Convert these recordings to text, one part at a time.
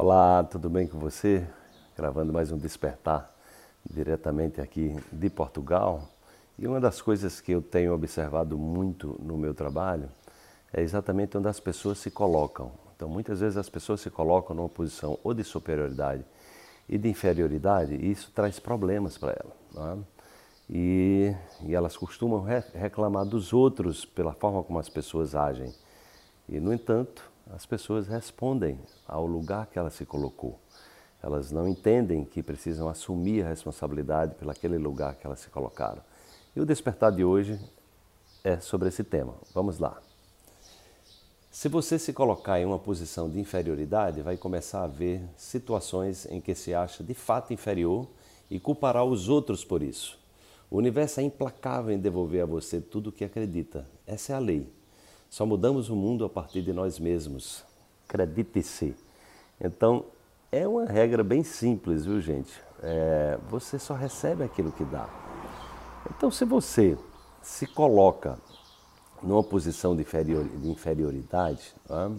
Olá, tudo bem com você? Gravando mais um Despertar diretamente aqui de Portugal. E uma das coisas que eu tenho observado muito no meu trabalho é exatamente onde as pessoas se colocam. Então, muitas vezes as pessoas se colocam numa posição ou de superioridade e de inferioridade, e isso traz problemas para elas. É? E, e, elas costumam re reclamar dos outros pela forma como as pessoas agem. E, no entanto, as pessoas respondem ao lugar que ela se colocou. Elas não entendem que precisam assumir a responsabilidade pelo aquele lugar que elas se colocaram. E o despertar de hoje é sobre esse tema. Vamos lá. Se você se colocar em uma posição de inferioridade, vai começar a ver situações em que se acha de fato inferior e culpará os outros por isso. O universo é implacável em devolver a você tudo o que acredita. Essa é a lei. Só mudamos o mundo a partir de nós mesmos. Acredite-se. Então, é uma regra bem simples, viu, gente? É, você só recebe aquilo que dá. Então, se você se coloca numa posição de, inferior, de inferioridade, tá?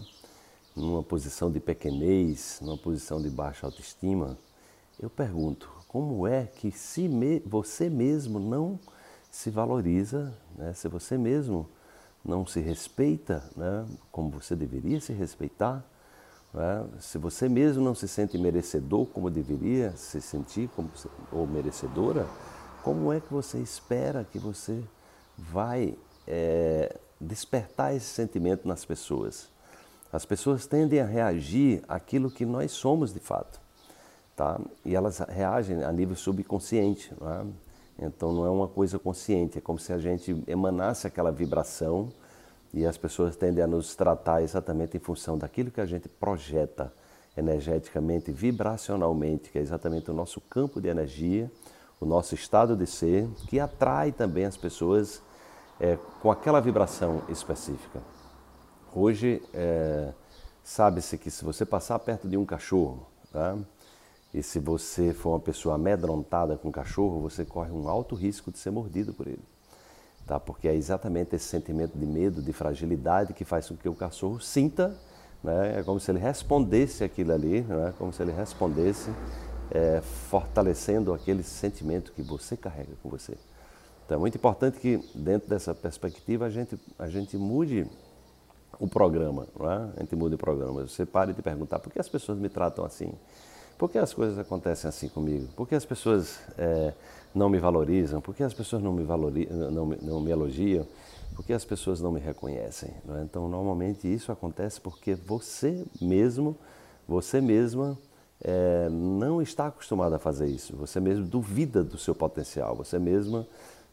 numa posição de pequenez, numa posição de baixa autoestima, eu pergunto, como é que se me, você mesmo não se valoriza, né? se você mesmo não se respeita né, como você deveria se respeitar, né, se você mesmo não se sente merecedor como deveria se sentir como, ou merecedora, como é que você espera que você vai é, despertar esse sentimento nas pessoas? As pessoas tendem a reagir àquilo que nós somos de fato, tá? E elas reagem a nível subconsciente, não é? Então não é uma coisa consciente, é como se a gente emanasse aquela vibração e as pessoas tendem a nos tratar exatamente em função daquilo que a gente projeta energeticamente, vibracionalmente, que é exatamente o nosso campo de energia, o nosso estado de ser, que atrai também as pessoas é, com aquela vibração específica. Hoje, é, sabe-se que se você passar perto de um cachorro, tá? E se você for uma pessoa amedrontada com cachorro, você corre um alto risco de ser mordido por ele. Tá? Porque é exatamente esse sentimento de medo, de fragilidade que faz com que o cachorro sinta, né? é como se ele respondesse aquilo ali, né? como se ele respondesse, é, fortalecendo aquele sentimento que você carrega com você. Então é muito importante que dentro dessa perspectiva a gente, a gente mude o programa, é? a gente mude o programa. Você pare de perguntar por que as pessoas me tratam assim. Por que as coisas acontecem assim comigo? Por que as pessoas é, não me valorizam? Por que as pessoas não me, valorizam, não, não me elogiam? Por que as pessoas não me reconhecem? É? Então, normalmente isso acontece porque você mesmo, você mesma, é, não está acostumado a fazer isso. Você mesmo duvida do seu potencial. Você mesma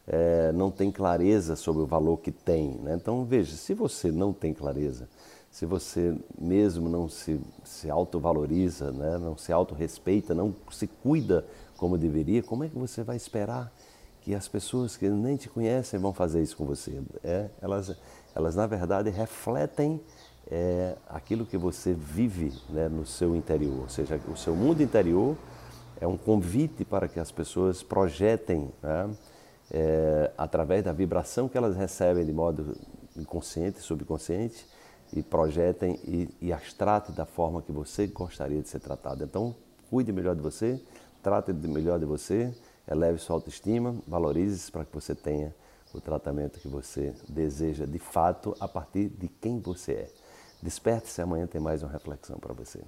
é, não tem clareza sobre o valor que tem. Né? Então, veja, se você não tem clareza, se você mesmo não se, se autovaloriza, né? não se autorrespeita, não se cuida como deveria, como é que você vai esperar que as pessoas que nem te conhecem vão fazer isso com você? É, elas, elas, na verdade, refletem é, aquilo que você vive né, no seu interior, ou seja, o seu mundo interior é um convite para que as pessoas projetem, né, é, através da vibração que elas recebem de modo inconsciente, subconsciente, e projetem e, e as trate da forma que você gostaria de ser tratado. Então, cuide melhor de você, trate melhor de você, eleve sua autoestima, valorize-se para que você tenha o tratamento que você deseja de fato a partir de quem você é. Desperte-se amanhã tem mais uma reflexão para você.